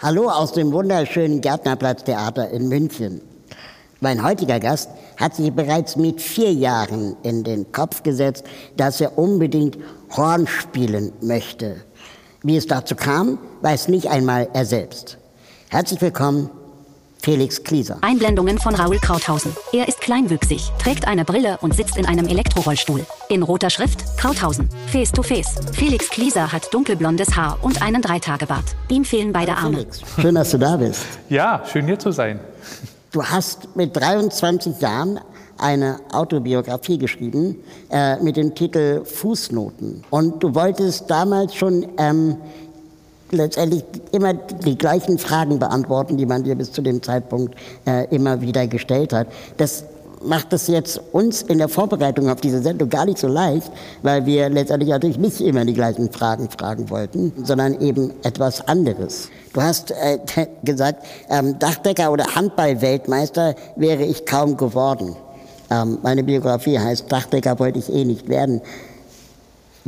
Hallo aus dem wunderschönen Gärtnerplatztheater in München. Mein heutiger Gast hat sich bereits mit vier Jahren in den Kopf gesetzt, dass er unbedingt Horn spielen möchte. Wie es dazu kam, weiß nicht einmal er selbst. Herzlich willkommen, Felix Klieser. Einblendungen von Raoul Krauthausen. Er ist kleinwüchsig, trägt eine Brille und sitzt in einem Elektrorollstuhl. In roter Schrift Krauthausen. Face to face. Felix Klieser hat dunkelblondes Haar und einen Dreitagebart. Ihm fehlen beide Arme. Felix, schön, dass du da bist. Ja, schön hier zu sein. Du hast mit 23 Jahren eine Autobiografie geschrieben äh, mit dem Titel Fußnoten. Und du wolltest damals schon ähm, letztendlich immer die gleichen Fragen beantworten, die man dir bis zu dem Zeitpunkt äh, immer wieder gestellt hat. Das macht es jetzt uns in der Vorbereitung auf diese Sendung gar nicht so leicht, weil wir letztendlich natürlich nicht immer die gleichen Fragen fragen wollten, sondern eben etwas anderes. Du hast äh, gesagt, ähm, Dachdecker oder Handball-Weltmeister wäre ich kaum geworden. Ähm, meine Biografie heißt, Dachdecker wollte ich eh nicht werden.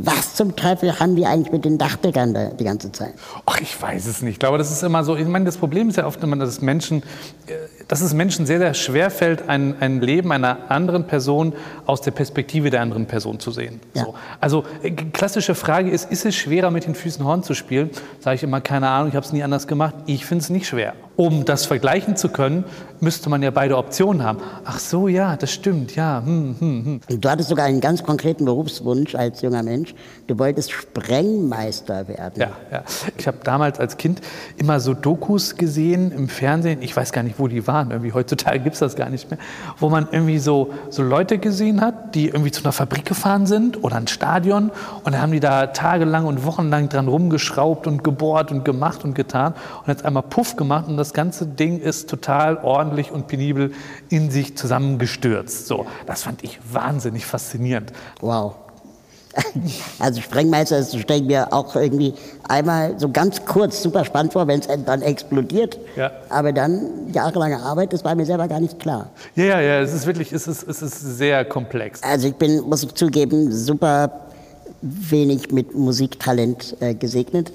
Was zum Teufel haben wir eigentlich mit den Dachdeckern da die ganze Zeit? Ach, ich weiß es nicht. Ich glaube, das ist immer so. Ich meine, das Problem ist ja oft immer, dass Menschen, äh, dass es Menschen sehr, sehr schwer fällt, ein, ein Leben einer anderen Person aus der Perspektive der anderen Person zu sehen. Ja. So. Also äh, klassische Frage ist, ist es schwerer, mit den Füßen Horn zu spielen? Sage ich immer, keine Ahnung, ich habe es nie anders gemacht. Ich finde es nicht schwer. Um das vergleichen zu können, müsste man ja beide Optionen haben. Ach so, ja, das stimmt, ja. Hm, hm, hm. Du hattest sogar einen ganz konkreten Berufswunsch als junger Mensch. Du wolltest Sprengmeister werden. Ja, ja. Ich habe damals als Kind immer so Dokus gesehen im Fernsehen. Ich weiß gar nicht, wo die waren. Irgendwie heutzutage gibt es das gar nicht mehr. Wo man irgendwie so, so Leute gesehen hat, die irgendwie zu einer Fabrik gefahren sind oder ein Stadion. Und dann haben die da tagelang und wochenlang dran rumgeschraubt und gebohrt und gemacht und getan. Und jetzt einmal Puff gemacht und das ganze Ding ist total ordentlich und penibel in sich zusammengestürzt. So, das fand ich wahnsinnig faszinierend. Wow. Also Sprengmeister, das stelle ich mir auch irgendwie einmal so ganz kurz super spannend vor, wenn es dann explodiert. Ja. Aber dann jahrelange Arbeit, das war mir selber gar nicht klar. Ja, ja, ja, es ist wirklich, es ist, es ist sehr komplex. Also ich bin, muss ich zugeben, super wenig mit Musiktalent äh, gesegnet.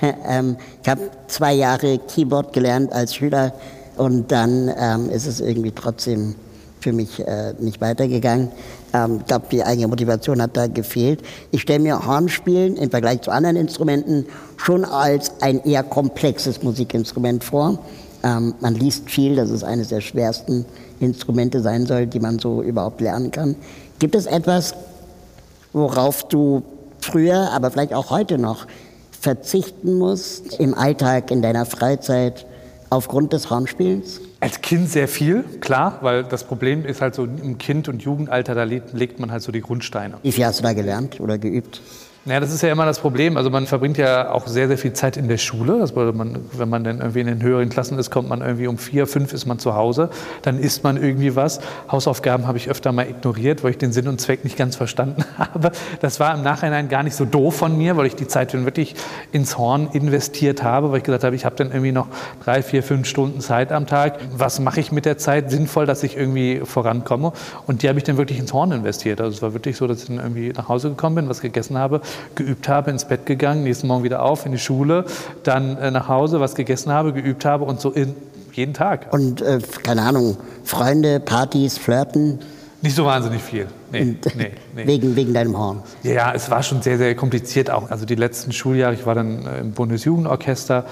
ähm, ich habe zwei Jahre Keyboard gelernt als Schüler und dann ähm, ist es irgendwie trotzdem für mich äh, nicht weitergegangen. Ähm, ich glaube, die eigene Motivation hat da gefehlt. Ich stelle mir Hornspielen im Vergleich zu anderen Instrumenten schon als ein eher komplexes Musikinstrument vor. Ähm, man liest viel, dass es eines der schwersten Instrumente sein soll, die man so überhaupt lernen kann. Gibt es etwas, worauf du früher, aber vielleicht auch heute noch verzichten musst im Alltag, in deiner Freizeit aufgrund des Hornspielens? Als Kind sehr viel, klar, weil das Problem ist halt so im Kind- und Jugendalter, da legt, legt man halt so die Grundsteine. Wie viel hast du da gelernt oder geübt? Naja, das ist ja immer das Problem. Also man verbringt ja auch sehr, sehr viel Zeit in der Schule. Das bedeutet, man, wenn man dann irgendwie in den höheren Klassen ist, kommt man irgendwie um vier, fünf ist man zu Hause. Dann isst man irgendwie was. Hausaufgaben habe ich öfter mal ignoriert, weil ich den Sinn und Zweck nicht ganz verstanden habe. Das war im Nachhinein gar nicht so doof von mir, weil ich die Zeit dann wirklich ins Horn investiert habe, weil ich gesagt habe, ich habe dann irgendwie noch drei, vier, fünf Stunden Zeit am Tag. Was mache ich mit der Zeit sinnvoll, dass ich irgendwie vorankomme? Und die habe ich dann wirklich ins Horn investiert. Also es war wirklich so, dass ich dann irgendwie nach Hause gekommen bin, was gegessen habe, geübt habe, ins Bett gegangen, nächsten Morgen wieder auf, in die Schule, dann äh, nach Hause, was gegessen habe, geübt habe und so in, jeden Tag. Und äh, keine Ahnung, Freunde, Partys, Flirten? Nicht so wahnsinnig viel. Nee, nee, nee. Wegen, wegen deinem Horn? Ja, es war schon sehr, sehr kompliziert auch. Also die letzten Schuljahre, ich war dann äh, im Bundesjugendorchester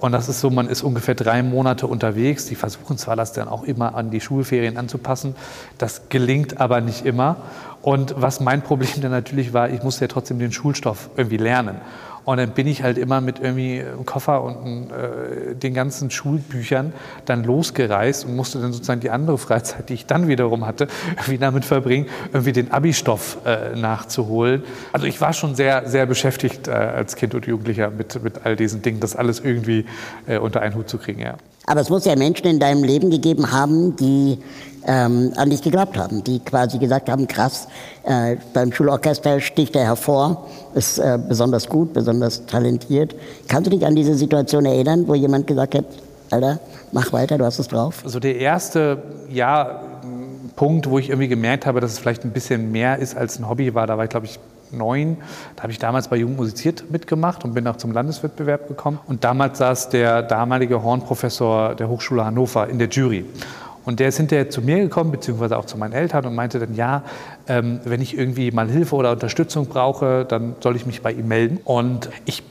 und das ist so, man ist ungefähr drei Monate unterwegs. Die versuchen zwar das dann auch immer an die Schulferien anzupassen, das gelingt aber nicht immer. Und was mein Problem dann natürlich war, ich musste ja trotzdem den Schulstoff irgendwie lernen. Und dann bin ich halt immer mit irgendwie einem Koffer und äh, den ganzen Schulbüchern dann losgereist und musste dann sozusagen die andere Freizeit, die ich dann wiederum hatte, irgendwie damit verbringen, irgendwie den Abi-Stoff äh, nachzuholen. Also ich war schon sehr, sehr beschäftigt äh, als Kind und Jugendlicher mit, mit all diesen Dingen, das alles irgendwie äh, unter einen Hut zu kriegen, ja. Aber es muss ja Menschen in deinem Leben gegeben haben, die ähm, an dich geglaubt haben, die quasi gesagt haben, krass, äh, beim Schulorchester sticht er hervor, ist äh, besonders gut, besonders talentiert. Kannst du dich an diese Situation erinnern, wo jemand gesagt hat, Alter, mach weiter, du hast es drauf? Also der erste, ja, Punkt, wo ich irgendwie gemerkt habe, dass es vielleicht ein bisschen mehr ist als ein Hobby war, da war ich, glaube ich, neun. Da habe ich damals bei Jugend musiziert mitgemacht und bin auch zum Landeswettbewerb gekommen. Und damals saß der damalige Hornprofessor der Hochschule Hannover in der Jury. Und der ist hinterher zu mir gekommen, beziehungsweise auch zu meinen Eltern und meinte dann, ja, ähm, wenn ich irgendwie mal Hilfe oder Unterstützung brauche, dann soll ich mich bei ihm melden. Und ich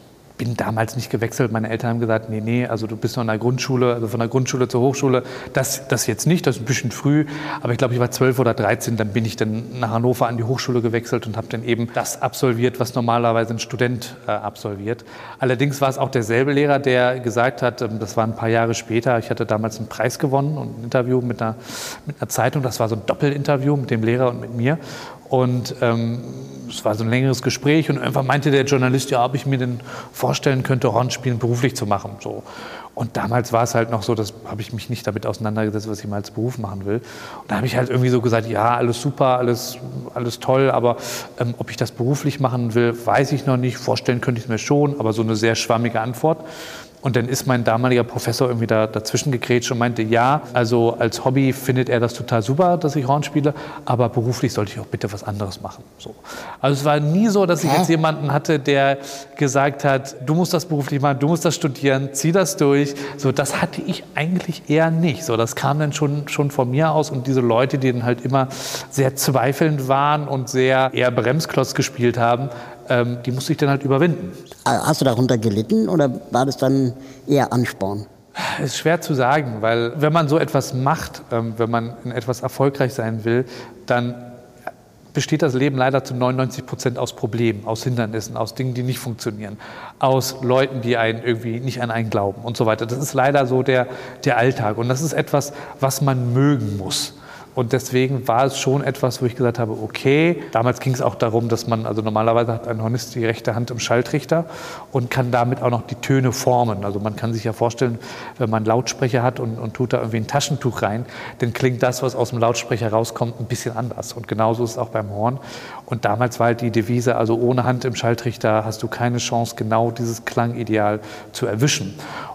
bin damals nicht gewechselt. Meine Eltern haben gesagt, nee, nee, also du bist noch in der Grundschule, also von der Grundschule zur Hochschule, das, das jetzt nicht, das ist ein bisschen früh. Aber ich glaube, ich war zwölf oder dreizehn, dann bin ich dann nach Hannover an die Hochschule gewechselt und habe dann eben das absolviert, was normalerweise ein Student äh, absolviert. Allerdings war es auch derselbe Lehrer, der gesagt hat, ähm, das war ein paar Jahre später, ich hatte damals einen Preis gewonnen und ein Interview mit einer, mit einer Zeitung, das war so ein Doppelinterview mit dem Lehrer und mit mir. Und ähm, es war so ein längeres Gespräch und irgendwann meinte der Journalist, ja, ob ich mir denn vorstellen könnte, Hornspielen beruflich zu machen. So. Und damals war es halt noch so, das habe ich mich nicht damit auseinandergesetzt, was ich mal als Beruf machen will. Und da habe ich halt irgendwie so gesagt, ja, alles super, alles, alles toll, aber ähm, ob ich das beruflich machen will, weiß ich noch nicht. Vorstellen könnte ich es mir schon, aber so eine sehr schwammige Antwort. Und dann ist mein damaliger Professor irgendwie da dazwischen gegrätscht und meinte, ja, also als Hobby findet er das total super, dass ich Horn spiele, aber beruflich sollte ich auch bitte was anderes machen. So. Also es war nie so, dass ich jetzt jemanden hatte, der gesagt hat, du musst das beruflich machen, du musst das studieren, zieh das durch. So, das hatte ich eigentlich eher nicht. So, das kam dann schon, schon von mir aus und diese Leute, die dann halt immer sehr zweifelnd waren und sehr eher Bremsklotz gespielt haben, ähm, die musste ich dann halt überwinden. Hast du darunter gelitten oder war das dann eher Ansporn? Es ist schwer zu sagen, weil wenn man so etwas macht, ähm, wenn man in etwas erfolgreich sein will, dann besteht das Leben leider zu 99 Prozent aus Problemen, aus Hindernissen, aus Dingen, die nicht funktionieren, aus Leuten, die einen irgendwie nicht an einen glauben und so weiter. Das ist leider so der, der Alltag und das ist etwas, was man mögen muss. Und deswegen war es schon etwas, wo ich gesagt habe, okay, damals ging es auch darum, dass man, also normalerweise hat ein Hornist die rechte Hand im Schaltrichter und kann damit auch noch die Töne formen. Also man kann sich ja vorstellen, wenn man Lautsprecher hat und, und tut da irgendwie ein Taschentuch rein, dann klingt das, was aus dem Lautsprecher rauskommt, ein bisschen anders. Und genauso ist es auch beim Horn. Und damals war halt die Devise, also ohne Hand im Schaltrichter hast du keine Chance, genau dieses Klangideal zu erwischen.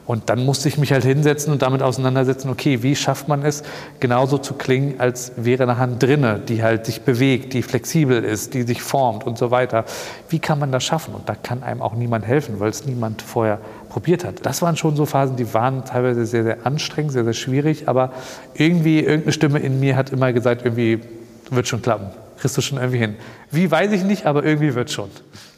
Und dann musste ich mich halt hinsetzen und damit auseinandersetzen, okay, wie schafft man es, genauso zu klingen, als wäre eine Hand drinne, die halt sich bewegt, die flexibel ist, die sich formt und so weiter. Wie kann man das schaffen? Und da kann einem auch niemand helfen, weil es niemand vorher probiert hat. Das waren schon so Phasen, die waren teilweise sehr, sehr anstrengend, sehr, sehr schwierig, aber irgendwie, irgendeine Stimme in mir hat immer gesagt, irgendwie wird schon klappen. Kriegst du schon irgendwie hin. Wie, weiß ich nicht, aber irgendwie wird schon.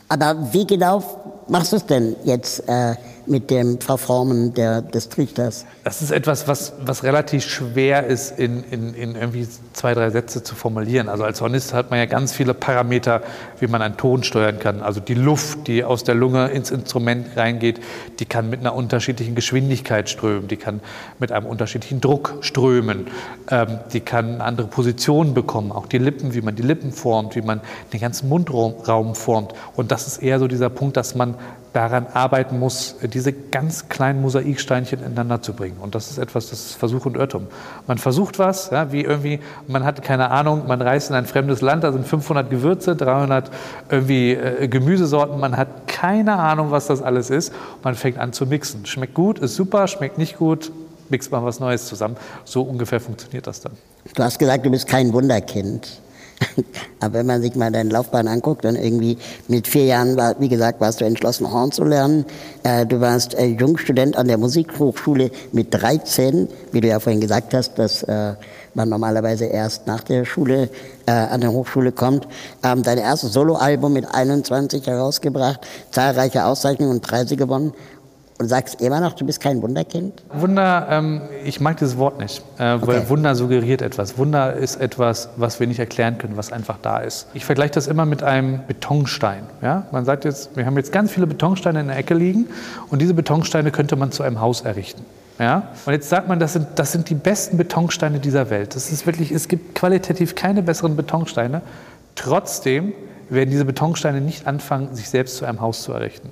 Aber wie genau machst du es denn jetzt? Äh mit dem Verformen der, des Trichters? Das ist etwas, was, was relativ schwer ist, in, in, in irgendwie zwei, drei Sätze zu formulieren. Also als Hornist hat man ja ganz viele Parameter, wie man einen Ton steuern kann. Also die Luft, die aus der Lunge ins Instrument reingeht, die kann mit einer unterschiedlichen Geschwindigkeit strömen, die kann mit einem unterschiedlichen Druck strömen, ähm, die kann eine andere Position bekommen, auch die Lippen, wie man die Lippen formt, wie man den ganzen Mundraum formt. Und das ist eher so dieser Punkt, dass man daran arbeiten muss, diese ganz kleinen Mosaiksteinchen ineinander zu bringen. Und das ist etwas, das ist Versuch und Irrtum. Man versucht was, ja, wie irgendwie, man hat keine Ahnung, man reist in ein fremdes Land, da sind 500 Gewürze, 300 irgendwie äh, Gemüsesorten, man hat keine Ahnung, was das alles ist. Man fängt an zu mixen. Schmeckt gut, ist super, schmeckt nicht gut, mixt man was Neues zusammen. So ungefähr funktioniert das dann. Du hast gesagt, du bist kein Wunderkind. Aber wenn man sich mal deine Laufbahn anguckt, dann irgendwie mit vier Jahren, war, wie gesagt, warst du entschlossen, Horn zu lernen. Äh, du warst äh, Jungstudent an der Musikhochschule mit 13, wie du ja vorhin gesagt hast, dass äh, man normalerweise erst nach der Schule äh, an der Hochschule kommt. Ähm, dein erstes Soloalbum mit 21 herausgebracht, zahlreiche Auszeichnungen und Preise gewonnen und sagst immer noch, du bist kein Wunderkind? Wunder, ähm, ich mag dieses Wort nicht, äh, okay. weil Wunder suggeriert etwas. Wunder ist etwas, was wir nicht erklären können, was einfach da ist. Ich vergleiche das immer mit einem Betonstein. Ja? Man sagt jetzt, wir haben jetzt ganz viele Betonsteine in der Ecke liegen und diese Betonsteine könnte man zu einem Haus errichten. Ja? Und jetzt sagt man, das sind, das sind die besten Betonsteine dieser Welt. Das ist wirklich, es gibt qualitativ keine besseren Betonsteine. Trotzdem werden diese Betonsteine nicht anfangen, sich selbst zu einem Haus zu errichten.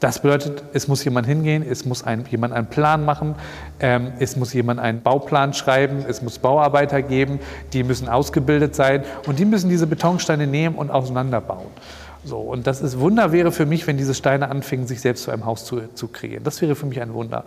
Das bedeutet, es muss jemand hingehen, es muss ein, jemand einen Plan machen, ähm, es muss jemand einen Bauplan schreiben, es muss Bauarbeiter geben, die müssen ausgebildet sein und die müssen diese Betonsteine nehmen und auseinanderbauen. So, und das ist Wunder wäre für mich, wenn diese Steine anfingen, sich selbst zu einem Haus zu, zu kreieren. Das wäre für mich ein Wunder.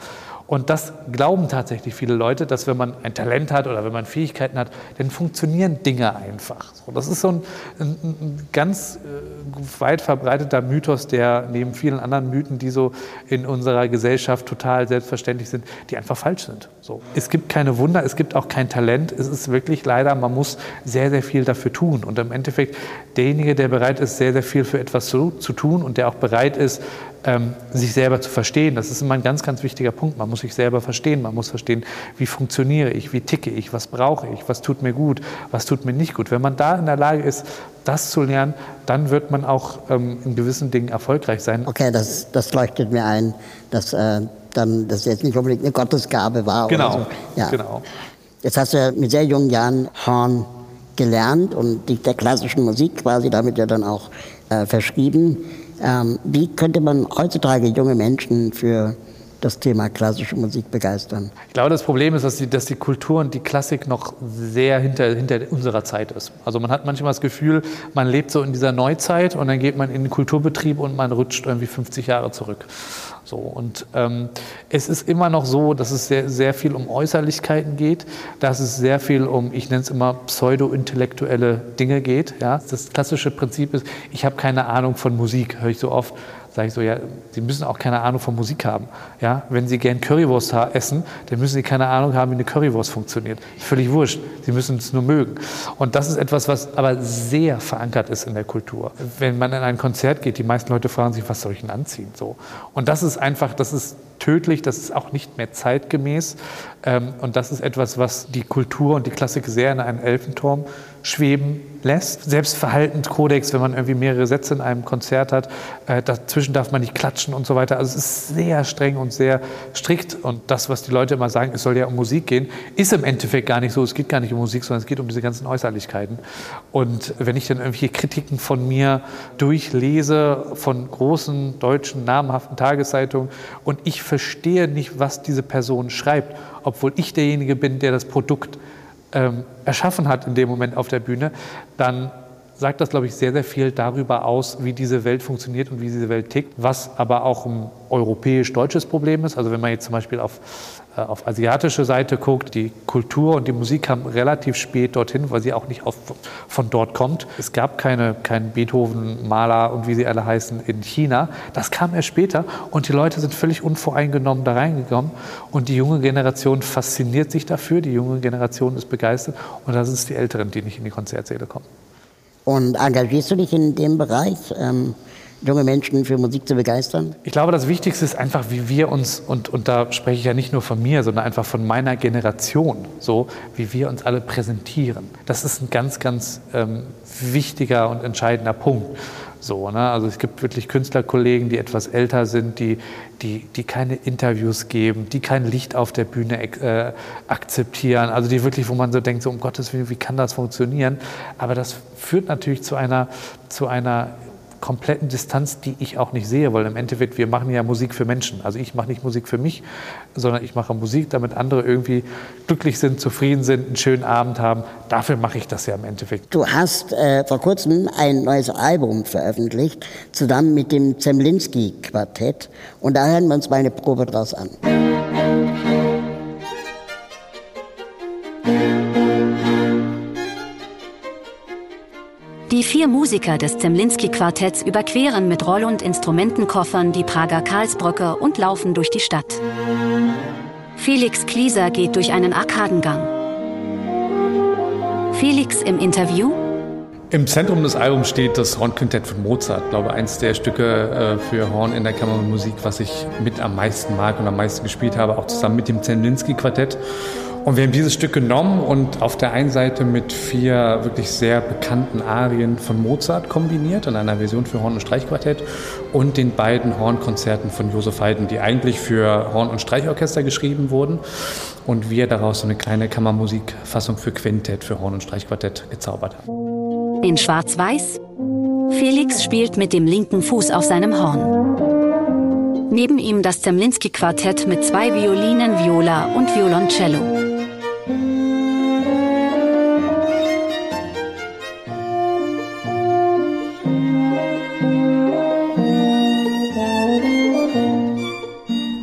Und das glauben tatsächlich viele Leute, dass wenn man ein Talent hat oder wenn man Fähigkeiten hat, dann funktionieren Dinge einfach. So, das ist so ein, ein, ein ganz äh, weit verbreiteter Mythos, der neben vielen anderen Mythen, die so in unserer Gesellschaft total selbstverständlich sind, die einfach falsch sind. So. Es gibt keine Wunder, es gibt auch kein Talent. Es ist wirklich leider, man muss sehr, sehr viel dafür tun. Und im Endeffekt derjenige, der bereit ist, sehr, sehr viel für etwas zu, zu tun und der auch bereit ist, ähm, sich selber zu verstehen. Das ist immer ein ganz, ganz wichtiger Punkt. Man muss sich selber verstehen. Man muss verstehen, wie funktioniere ich, wie ticke ich, was brauche ich, was tut mir gut, was tut mir nicht gut. Wenn man da in der Lage ist, das zu lernen, dann wird man auch ähm, in gewissen Dingen erfolgreich sein. Okay, das, das leuchtet mir ein, dass äh, dann das jetzt nicht unbedingt eine Gottesgabe war. Genau, so. ja. genau. Jetzt hast du ja mit sehr jungen Jahren Horn gelernt und dich der klassischen Musik quasi damit ja dann auch äh, verschrieben. Ähm, wie könnte man heutzutage junge Menschen für das Thema klassische Musik begeistern? Ich glaube, das Problem ist, dass die, dass die Kultur und die Klassik noch sehr hinter, hinter unserer Zeit ist. Also man hat manchmal das Gefühl, man lebt so in dieser Neuzeit und dann geht man in den Kulturbetrieb und man rutscht irgendwie 50 Jahre zurück. So, und ähm, es ist immer noch so, dass es sehr, sehr viel um Äußerlichkeiten geht, dass es sehr viel um, ich nenne es immer pseudo-intellektuelle Dinge geht. Ja? Das klassische Prinzip ist, ich habe keine Ahnung von Musik, höre ich so oft sage ich so, ja, Sie müssen auch keine Ahnung von Musik haben. Ja? Wenn Sie gern Currywurst essen, dann müssen Sie keine Ahnung haben, wie eine Currywurst funktioniert. Völlig wurscht. Sie müssen es nur mögen. Und das ist etwas, was aber sehr verankert ist in der Kultur. Wenn man in ein Konzert geht, die meisten Leute fragen sich, was soll ich denn anziehen? So. Und das ist einfach, das ist tödlich, das ist auch nicht mehr zeitgemäß. Ähm, und das ist etwas, was die Kultur und die Klassik sehr in einen Elfenturm schweben lässt. Selbst Verhaltenskodex, wenn man irgendwie mehrere Sätze in einem Konzert hat, äh, dazwischen darf man nicht klatschen und so weiter. Also es ist sehr streng und sehr strikt. Und das, was die Leute immer sagen, es soll ja um Musik gehen, ist im Endeffekt gar nicht so. Es geht gar nicht um Musik, sondern es geht um diese ganzen Äußerlichkeiten. Und wenn ich dann irgendwelche Kritiken von mir durchlese, von großen deutschen namhaften Tageszeitungen, und ich verstehe nicht, was diese Person schreibt, obwohl ich derjenige bin, der das Produkt ähm, erschaffen hat in dem Moment auf der Bühne, dann sagt das, glaube ich, sehr, sehr viel darüber aus, wie diese Welt funktioniert und wie diese Welt tickt, was aber auch ein europäisch-deutsches Problem ist. Also wenn man jetzt zum Beispiel auf auf asiatische Seite guckt, die Kultur und die Musik kam relativ spät dorthin, weil sie auch nicht auf, von dort kommt. Es gab keine, keinen Beethoven, Maler und wie sie alle heißen in China. Das kam erst später und die Leute sind völlig unvoreingenommen da reingekommen und die junge Generation fasziniert sich dafür, die junge Generation ist begeistert und da sind es die Älteren, die nicht in die Konzertsäle kommen. Und engagierst du dich in dem Bereich? Ähm junge Menschen für Musik zu begeistern? Ich glaube, das Wichtigste ist einfach, wie wir uns, und, und da spreche ich ja nicht nur von mir, sondern einfach von meiner Generation, so wie wir uns alle präsentieren. Das ist ein ganz, ganz ähm, wichtiger und entscheidender Punkt. So, ne? Also es gibt wirklich Künstlerkollegen, die etwas älter sind, die, die, die keine Interviews geben, die kein Licht auf der Bühne äh, akzeptieren. Also die wirklich, wo man so denkt, so um Gottes Willen, wie kann das funktionieren? Aber das führt natürlich zu einer, zu einer kompletten Distanz, die ich auch nicht sehe, weil im Endeffekt, wir machen ja Musik für Menschen. Also ich mache nicht Musik für mich, sondern ich mache Musik, damit andere irgendwie glücklich sind, zufrieden sind, einen schönen Abend haben. Dafür mache ich das ja im Endeffekt. Du hast äh, vor kurzem ein neues Album veröffentlicht, zusammen mit dem Zemlinski-Quartett. Und da hören wir uns mal eine Probe draus an. Die vier Musiker des Zemlinski-Quartetts überqueren mit Roll- und Instrumentenkoffern die Prager Karlsbrücke und laufen durch die Stadt. Felix Klieser geht durch einen Arkadengang. Felix im Interview. Im Zentrum des Albums steht das Hornquintett von Mozart. Ich glaube, eins der Stücke äh, für Horn in der Kammermusik, was ich mit am meisten mag und am meisten gespielt habe, auch zusammen mit dem Zemlinski-Quartett. Und wir haben dieses Stück genommen und auf der einen Seite mit vier wirklich sehr bekannten Arien von Mozart kombiniert, in einer Version für Horn- und Streichquartett und den beiden Hornkonzerten von Josef Haydn, die eigentlich für Horn- und Streichorchester geschrieben wurden und wir daraus so eine kleine Kammermusikfassung für Quintett, für Horn- und Streichquartett gezaubert haben. In Schwarz-Weiß. Felix spielt mit dem linken Fuß auf seinem Horn. Neben ihm das Zemlinski-Quartett mit zwei Violinen, Viola und Violoncello.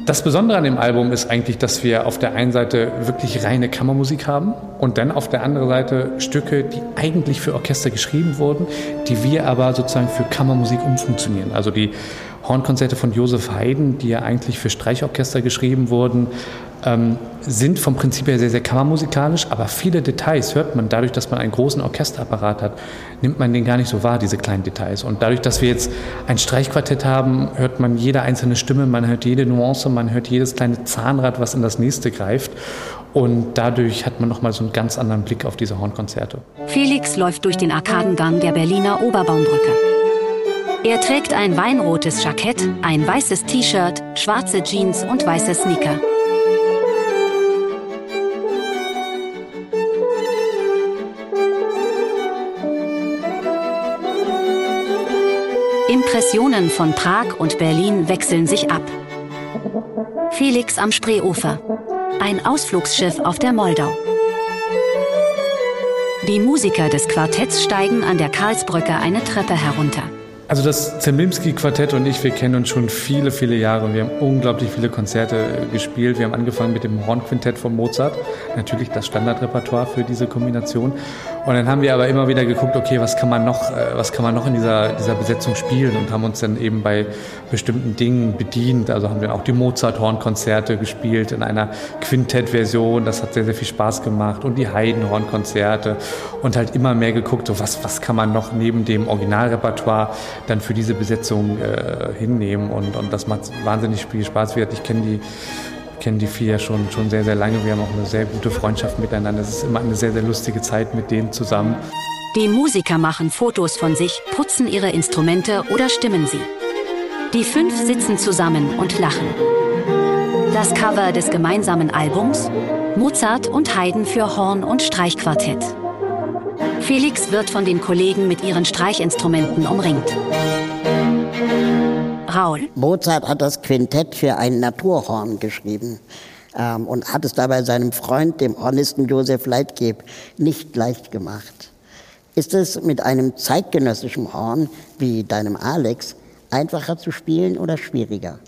Das Besondere an dem Album ist eigentlich, dass wir auf der einen Seite wirklich reine Kammermusik haben und dann auf der anderen Seite Stücke, die eigentlich für Orchester geschrieben wurden, die wir aber sozusagen für Kammermusik umfunktionieren. Also die Hornkonzerte von Josef Haydn, die ja eigentlich für Streichorchester geschrieben wurden, ähm, sind vom Prinzip her sehr, sehr kammermusikalisch, aber viele Details hört man dadurch, dass man einen großen Orchesterapparat hat, nimmt man den gar nicht so wahr, diese kleinen Details. Und dadurch, dass wir jetzt ein Streichquartett haben, hört man jede einzelne Stimme, man hört jede Nuance, man hört jedes kleine Zahnrad, was in das nächste greift. Und dadurch hat man nochmal so einen ganz anderen Blick auf diese Hornkonzerte. Felix läuft durch den Arkadengang der Berliner Oberbaumbrücke. Er trägt ein weinrotes Jackett, ein weißes T-Shirt, schwarze Jeans und weiße Sneaker. Impressionen von Prag und Berlin wechseln sich ab. Felix am Spreeufer. Ein Ausflugsschiff auf der Moldau. Die Musiker des Quartetts steigen an der Karlsbrücke eine Treppe herunter. Also das Zemlimski-Quartett und ich, wir kennen uns schon viele, viele Jahre. Wir haben unglaublich viele Konzerte äh, gespielt. Wir haben angefangen mit dem Hornquintett von Mozart. Natürlich das Standardrepertoire für diese Kombination. Und dann haben wir aber immer wieder geguckt, okay, was kann man noch, äh, was kann man noch in dieser, dieser Besetzung spielen und haben uns dann eben bei bestimmten Dingen bedient. Also haben wir auch die Mozart-Hornkonzerte gespielt in einer Quintett-Version. Das hat sehr, sehr viel Spaß gemacht. Und die Haydn-Hornkonzerte. Und halt immer mehr geguckt, so was, was kann man noch neben dem Originalrepertoire dann für diese Besetzung äh, hinnehmen. Und, und das macht wahnsinnig viel Spaß. Ich kenne die kenne die vier schon, schon sehr, sehr lange. Wir haben auch eine sehr gute Freundschaft miteinander. Es ist immer eine sehr, sehr lustige Zeit mit denen zusammen. Die Musiker machen Fotos von sich, putzen ihre Instrumente oder stimmen sie. Die fünf sitzen zusammen und lachen. Das Cover des gemeinsamen Albums Mozart und Haydn für Horn- und Streichquartett. Felix wird von den Kollegen mit ihren Streichinstrumenten umringt. Raul. Mozart hat das Quintett für ein Naturhorn geschrieben ähm, und hat es dabei seinem Freund, dem Hornisten Josef Leitgeb, nicht leicht gemacht. Ist es mit einem zeitgenössischen Horn wie deinem Alex einfacher zu spielen oder schwieriger?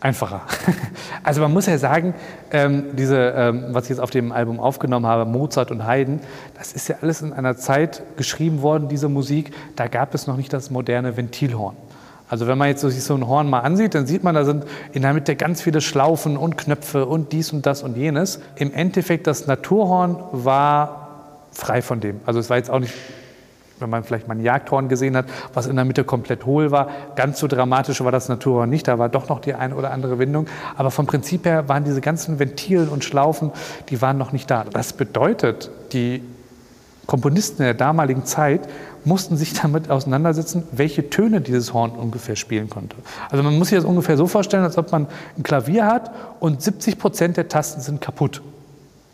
Einfacher. Also man muss ja sagen, ähm, diese, ähm, was ich jetzt auf dem Album aufgenommen habe, Mozart und Haydn, das ist ja alles in einer Zeit geschrieben worden, diese Musik, da gab es noch nicht das moderne Ventilhorn. Also wenn man jetzt sich so ein Horn mal ansieht, dann sieht man, da sind in der Mitte ganz viele Schlaufen und Knöpfe und dies und das und jenes. Im Endeffekt, das Naturhorn war frei von dem. Also es war jetzt auch nicht wenn man vielleicht mal ein Jagdhorn gesehen hat, was in der Mitte komplett hohl war. Ganz so dramatisch war das Naturhorn nicht, da war doch noch die eine oder andere Windung. Aber vom Prinzip her waren diese ganzen Ventilen und Schlaufen, die waren noch nicht da. Das bedeutet, die Komponisten der damaligen Zeit mussten sich damit auseinandersetzen, welche Töne dieses Horn ungefähr spielen konnte. Also man muss sich das ungefähr so vorstellen, als ob man ein Klavier hat und 70 Prozent der Tasten sind kaputt.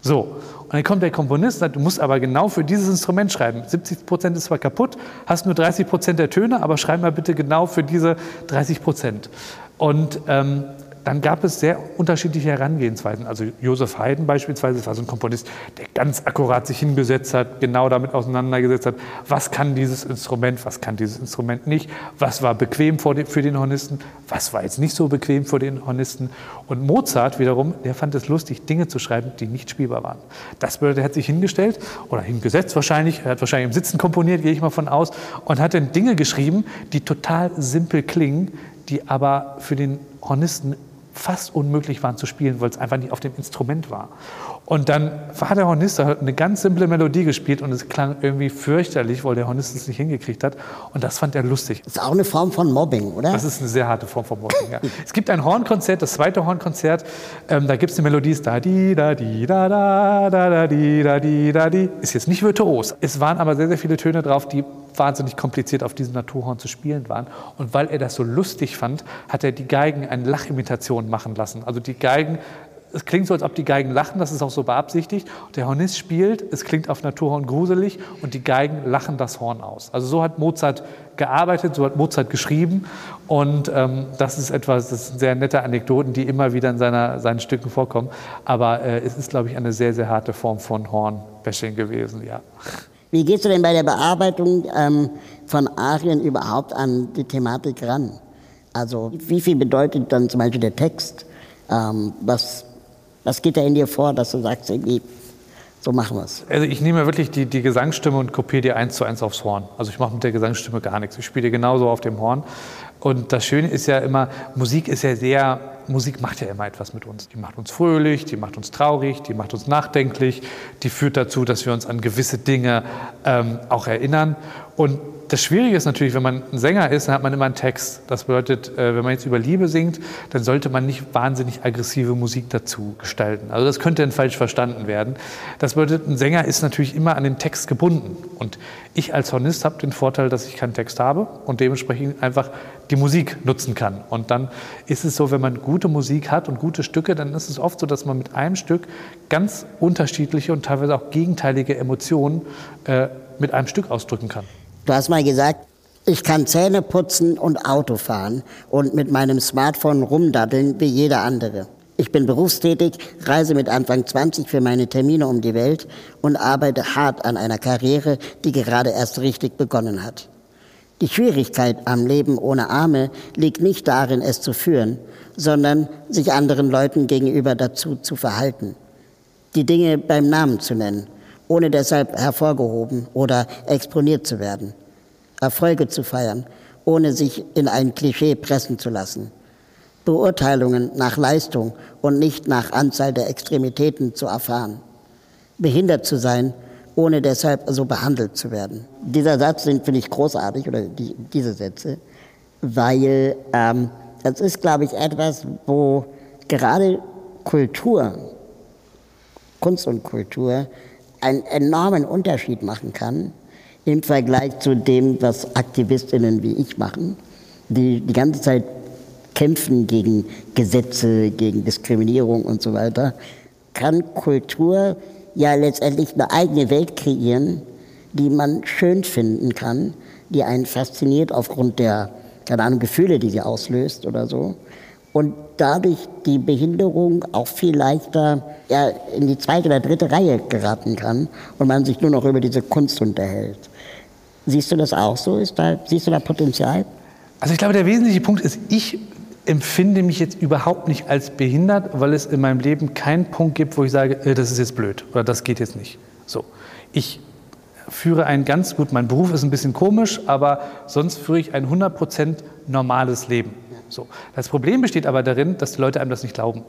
So, und dann kommt der Komponist und sagt, du musst aber genau für dieses Instrument schreiben. 70 Prozent ist zwar kaputt, hast nur 30 Prozent der Töne, aber schreib mal bitte genau für diese 30 Prozent. Und ähm, dann gab es sehr unterschiedliche Herangehensweisen. Also Josef Haydn beispielsweise war so ein Komponist, der ganz akkurat sich hingesetzt hat, genau damit auseinandergesetzt hat, was kann dieses Instrument, was kann dieses Instrument nicht, was war bequem für den Hornisten, was war jetzt nicht so bequem für den Hornisten. Und Mozart wiederum, der fand es lustig, Dinge zu schreiben, die nicht spielbar waren. Das bedeutet, er hat sich hingestellt oder hingesetzt wahrscheinlich, er hat wahrscheinlich im Sitzen komponiert, gehe ich mal von aus, und hat dann Dinge geschrieben, die total simpel klingen, die aber für den Hornisten fast unmöglich waren zu spielen, weil es einfach nicht auf dem Instrument war. Und dann war der Hornist, hat eine ganz simple Melodie gespielt und es klang irgendwie fürchterlich, weil der Hornist es nicht hingekriegt hat. Und das fand er lustig. Das ist auch eine Form von Mobbing, oder? Das ist eine sehr harte Form von Mobbing, ja. es gibt ein Hornkonzert, das zweite Hornkonzert, ähm, da gibt es eine Melodie, ist da, di, da, di, da, da, da, da, di, da, di, da, di. Ist jetzt nicht virtuos. Es waren aber sehr, sehr viele Töne drauf, die wahnsinnig kompliziert auf diesem Naturhorn zu spielen waren. Und weil er das so lustig fand, hat er die Geigen eine Lachimitation machen lassen. Also die Geigen es klingt so, als ob die Geigen lachen, das ist auch so beabsichtigt. Der Hornist spielt, es klingt auf Naturhorn gruselig und die Geigen lachen das Horn aus. Also so hat Mozart gearbeitet, so hat Mozart geschrieben und ähm, das ist etwas, das sind sehr nette Anekdoten, die immer wieder in seiner, seinen Stücken vorkommen. Aber äh, es ist, glaube ich, eine sehr, sehr harte Form von Hornbashing gewesen, ja. Wie gehst du denn bei der Bearbeitung ähm, von Arien überhaupt an die Thematik ran? Also wie viel bedeutet dann zum Beispiel der Text? Ähm, was, was geht da in dir vor, dass du sagst, irgendwie, so machen wir es. Also ich nehme wirklich die, die Gesangsstimme und kopiere die eins zu eins aufs Horn. Also ich mache mit der Gesangsstimme gar nichts. Ich spiele genauso auf dem Horn. Und das Schöne ist ja immer, Musik ist ja sehr, Musik macht ja immer etwas mit uns. Die macht uns fröhlich, die macht uns traurig, die macht uns nachdenklich, die führt dazu, dass wir uns an gewisse Dinge ähm, auch erinnern. Und das Schwierige ist natürlich, wenn man ein Sänger ist, dann hat man immer einen Text. Das bedeutet, äh, wenn man jetzt über Liebe singt, dann sollte man nicht wahnsinnig aggressive Musik dazu gestalten. Also das könnte dann falsch verstanden werden. Das bedeutet, ein Sänger ist natürlich immer an den Text gebunden. Und ich als Hornist habe den Vorteil, dass ich keinen Text habe und dementsprechend einfach die Musik nutzen kann. Und dann ist es so, wenn man gute Musik hat und gute Stücke, dann ist es oft so, dass man mit einem Stück ganz unterschiedliche und teilweise auch gegenteilige Emotionen äh, mit einem Stück ausdrücken kann. Du hast mal gesagt, ich kann Zähne putzen und Auto fahren und mit meinem Smartphone rumdaddeln wie jeder andere. Ich bin berufstätig, reise mit Anfang 20 für meine Termine um die Welt und arbeite hart an einer Karriere, die gerade erst richtig begonnen hat. Die Schwierigkeit am Leben ohne Arme liegt nicht darin, es zu führen, sondern sich anderen Leuten gegenüber dazu zu verhalten. Die Dinge beim Namen zu nennen ohne deshalb hervorgehoben oder exponiert zu werden. Erfolge zu feiern, ohne sich in ein Klischee pressen zu lassen. Beurteilungen nach Leistung und nicht nach Anzahl der Extremitäten zu erfahren. Behindert zu sein, ohne deshalb so behandelt zu werden. Dieser Satz finde ich großartig, oder die, diese Sätze, weil ähm, das ist, glaube ich, etwas, wo gerade Kultur, Kunst und Kultur einen enormen Unterschied machen kann im Vergleich zu dem, was Aktivistinnen wie ich machen, die die ganze Zeit kämpfen gegen Gesetze, gegen Diskriminierung und so weiter, kann Kultur ja letztendlich eine eigene Welt kreieren, die man schön finden kann, die einen fasziniert aufgrund der, keine Ahnung, Gefühle, die sie auslöst oder so und dadurch die Behinderung auch viel leichter ja, in die zweite oder dritte Reihe geraten kann und man sich nur noch über diese Kunst unterhält. Siehst du das auch so? Ist da, siehst du da Potenzial? Also ich glaube, der wesentliche Punkt ist, ich empfinde mich jetzt überhaupt nicht als behindert, weil es in meinem Leben keinen Punkt gibt, wo ich sage, äh, das ist jetzt blöd oder das geht jetzt nicht. So, ich führe ein ganz gut, mein Beruf ist ein bisschen komisch, aber sonst führe ich ein 100% normales Leben. So. Das Problem besteht aber darin, dass die Leute einem das nicht glauben.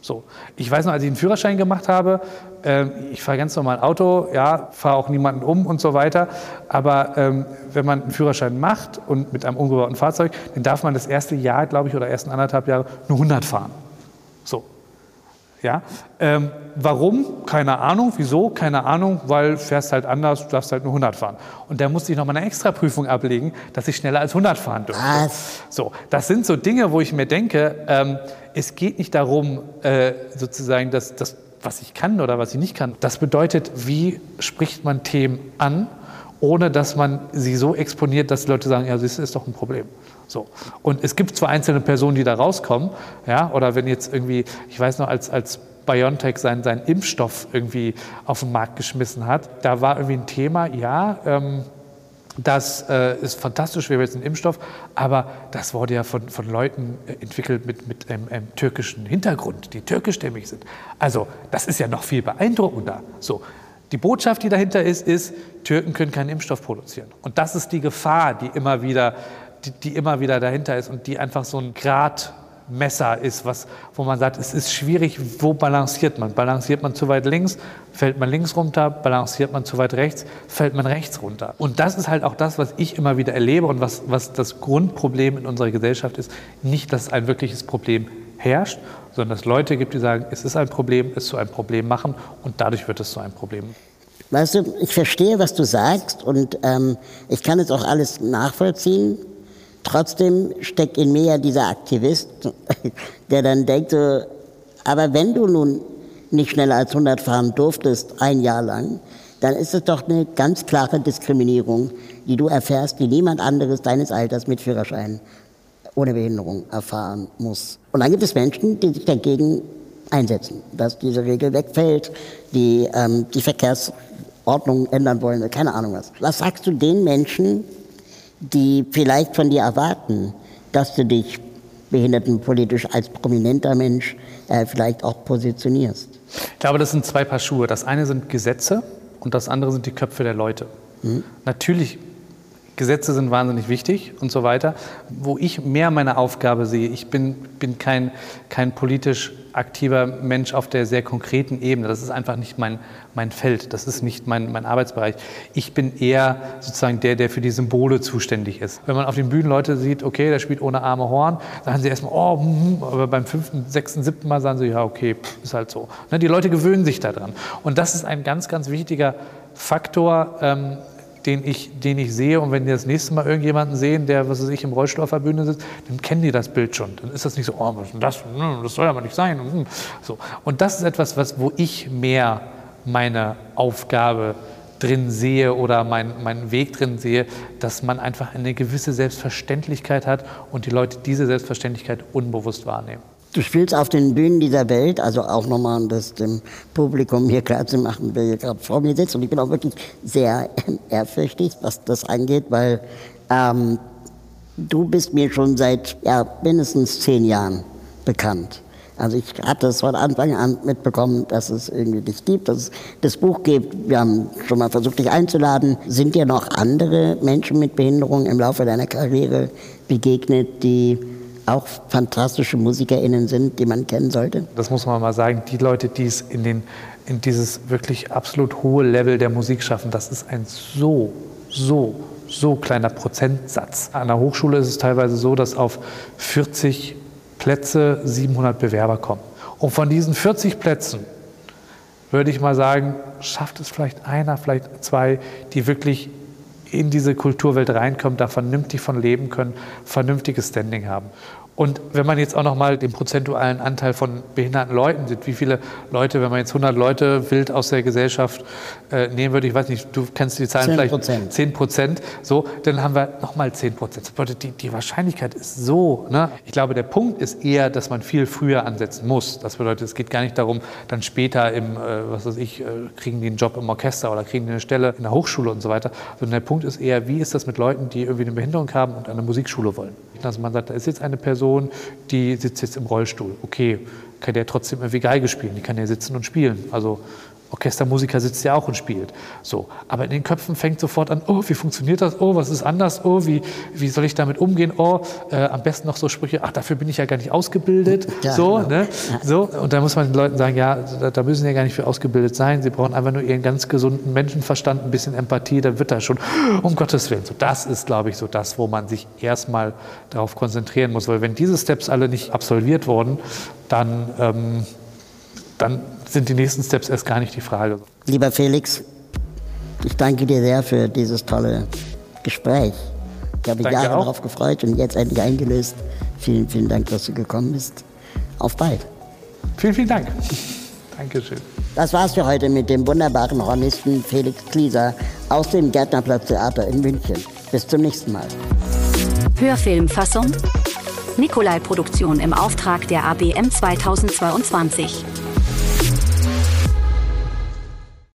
So. Ich weiß noch, als ich einen Führerschein gemacht habe, äh, ich fahre ganz normal Auto, ja, fahre auch niemanden um und so weiter. Aber ähm, wenn man einen Führerschein macht und mit einem umgebauten Fahrzeug, dann darf man das erste Jahr, glaube ich, oder ersten anderthalb Jahre nur 100 fahren. Ja? Ähm, warum? Keine Ahnung. Wieso? Keine Ahnung, weil fährst halt anders, du darfst halt nur 100 fahren. Und da musste ich noch mal eine Extraprüfung ablegen, dass ich schneller als 100 fahren durfte. Was? So, das sind so Dinge, wo ich mir denke, ähm, es geht nicht darum, äh, sozusagen, dass das, was ich kann oder was ich nicht kann. Das bedeutet, wie spricht man Themen an, ohne dass man sie so exponiert, dass die Leute sagen, ja, das ist doch ein Problem. So. Und es gibt zwar einzelne Personen, die da rauskommen, ja, oder wenn jetzt irgendwie, ich weiß noch, als, als BioNTech seinen, seinen Impfstoff irgendwie auf den Markt geschmissen hat, da war irgendwie ein Thema, ja, ähm, das äh, ist fantastisch, wir haben jetzt einen Impfstoff, aber das wurde ja von, von Leuten äh, entwickelt mit, mit einem, einem, türkischen Hintergrund, die türkischstämmig sind. Also das ist ja noch viel beeindruckender. So, die Botschaft, die dahinter ist, ist, Türken können keinen Impfstoff produzieren. Und das ist die Gefahr, die immer wieder die, die immer wieder dahinter ist und die einfach so ein Gradmesser ist, was, wo man sagt, es ist schwierig, wo balanciert man? Balanciert man zu weit links, fällt man links runter, balanciert man zu weit rechts, fällt man rechts runter. Und das ist halt auch das, was ich immer wieder erlebe und was, was das Grundproblem in unserer Gesellschaft ist. Nicht, dass ein wirkliches Problem herrscht, sondern dass Leute gibt, die sagen, es ist ein Problem, es zu einem Problem machen und dadurch wird es zu einem Problem. Weißt du, ich verstehe, was du sagst und ähm, ich kann es auch alles nachvollziehen. Trotzdem steckt in mir ja dieser Aktivist, der dann denkt so, aber wenn du nun nicht schneller als 100 fahren durftest, ein Jahr lang, dann ist es doch eine ganz klare Diskriminierung, die du erfährst, die niemand anderes deines Alters mit Führerschein ohne Behinderung erfahren muss. Und dann gibt es Menschen, die sich dagegen einsetzen, dass diese Regel wegfällt, die ähm, die Verkehrsordnung ändern wollen, keine Ahnung was. Was sagst du den Menschen, die vielleicht von dir erwarten, dass du dich behindertenpolitisch als prominenter Mensch äh, vielleicht auch positionierst. Ich glaube, das sind zwei Paar Schuhe. Das eine sind Gesetze und das andere sind die Köpfe der Leute. Mhm. Natürlich Gesetze sind wahnsinnig wichtig und so weiter. Wo ich mehr meine Aufgabe sehe, ich bin, bin kein, kein politisch aktiver Mensch auf der sehr konkreten Ebene. Das ist einfach nicht mein, mein Feld, das ist nicht mein, mein Arbeitsbereich. Ich bin eher sozusagen der, der für die Symbole zuständig ist. Wenn man auf den Bühnen Leute sieht, okay, der spielt ohne Arme Horn, sagen sie erstmal, oh, hm, aber beim fünften, sechsten, siebten Mal sagen sie, ja, okay, ist halt so. Ne, die Leute gewöhnen sich daran. Und das ist ein ganz, ganz wichtiger Faktor, ähm, den ich, den ich sehe. Und wenn die das nächste Mal irgendjemanden sehen, der, was weiß ich, im Rollstuhl auf der Bühne sitzt, dann kennen die das Bild schon. Dann ist das nicht so, oh, was ist denn das? Hm, das soll aber nicht sein. Hm, so. Und das ist etwas, was, wo ich mehr meine Aufgabe drin sehe oder meinen mein Weg drin sehe, dass man einfach eine gewisse Selbstverständlichkeit hat und die Leute diese Selbstverständlichkeit unbewusst wahrnehmen. Du spielst auf den Bühnen dieser Welt, also auch nochmal, um das dem Publikum hier klar zu machen, wer hier gerade vor mir sitzt. Und ich bin auch wirklich sehr ehrfürchtig, was das angeht, weil ähm, du bist mir schon seit ja, mindestens zehn Jahren bekannt. Also ich hatte es von Anfang an mitbekommen, dass es irgendwie dich gibt, dass es das Buch gibt. Wir haben schon mal versucht, dich einzuladen. Sind dir noch andere Menschen mit Behinderung im Laufe deiner Karriere begegnet, die auch fantastische MusikerInnen sind, die man kennen sollte? Das muss man mal sagen. Die Leute, die es in, den, in dieses wirklich absolut hohe Level der Musik schaffen, das ist ein so, so, so kleiner Prozentsatz. An der Hochschule ist es teilweise so, dass auf 40 Plätze 700 Bewerber kommen. Und von diesen 40 Plätzen würde ich mal sagen, schafft es vielleicht einer, vielleicht zwei, die wirklich in diese Kulturwelt reinkommen, da vernünftig von leben können, vernünftiges Standing haben. Und wenn man jetzt auch noch mal den prozentualen Anteil von behinderten Leuten sieht, wie viele Leute, wenn man jetzt 100 Leute wild aus der Gesellschaft äh, nehmen würde, ich weiß nicht, du kennst die Zahlen 10 vielleicht 10 Prozent, so, dann haben wir noch mal 10 Prozent. Die, die Wahrscheinlichkeit ist so. Ne? Ich glaube, der Punkt ist eher, dass man viel früher ansetzen muss. Das bedeutet, es geht gar nicht darum, dann später im, äh, was weiß ich, äh, kriegen die einen Job im Orchester oder kriegen die eine Stelle in der Hochschule und so weiter, sondern der Punkt ist eher, wie ist das mit Leuten, die irgendwie eine Behinderung haben und eine Musikschule wollen. Also man sagt, da ist jetzt eine Person, die sitzt jetzt im Rollstuhl. Okay, kann der trotzdem irgendwie Geige spielen, die kann ja sitzen und spielen. Also Orchestermusiker sitzt ja auch und spielt. So. Aber in den Köpfen fängt sofort an, oh, wie funktioniert das? Oh, was ist anders? Oh, wie, wie soll ich damit umgehen? Oh, äh, am besten noch so Sprüche, ach, dafür bin ich ja gar nicht ausgebildet. Ja, so, genau. ne? so. Und da muss man den Leuten sagen, ja, da, da, müssen sie ja gar nicht für ausgebildet sein. Sie brauchen einfach nur ihren ganz gesunden Menschenverstand, ein bisschen Empathie, dann wird das schon, um Gottes Willen. So, das ist, glaube ich, so das, wo man sich erstmal darauf konzentrieren muss. Weil wenn diese Steps alle nicht absolviert wurden, dann, ähm, dann sind die nächsten Steps erst gar nicht die Frage. Lieber Felix, ich danke dir sehr für dieses tolle Gespräch. Ich habe mich Jahre darauf gefreut und jetzt endlich eingelöst. Vielen, vielen Dank, dass du gekommen bist. Auf bald. Vielen, vielen Dank. Dankeschön. Das war's für heute mit dem wunderbaren Hornisten Felix Klieser aus dem Gärtnerplatz Theater in München. Bis zum nächsten Mal. Hörfilmfassung Nikolai Produktion im Auftrag der ABM 2022.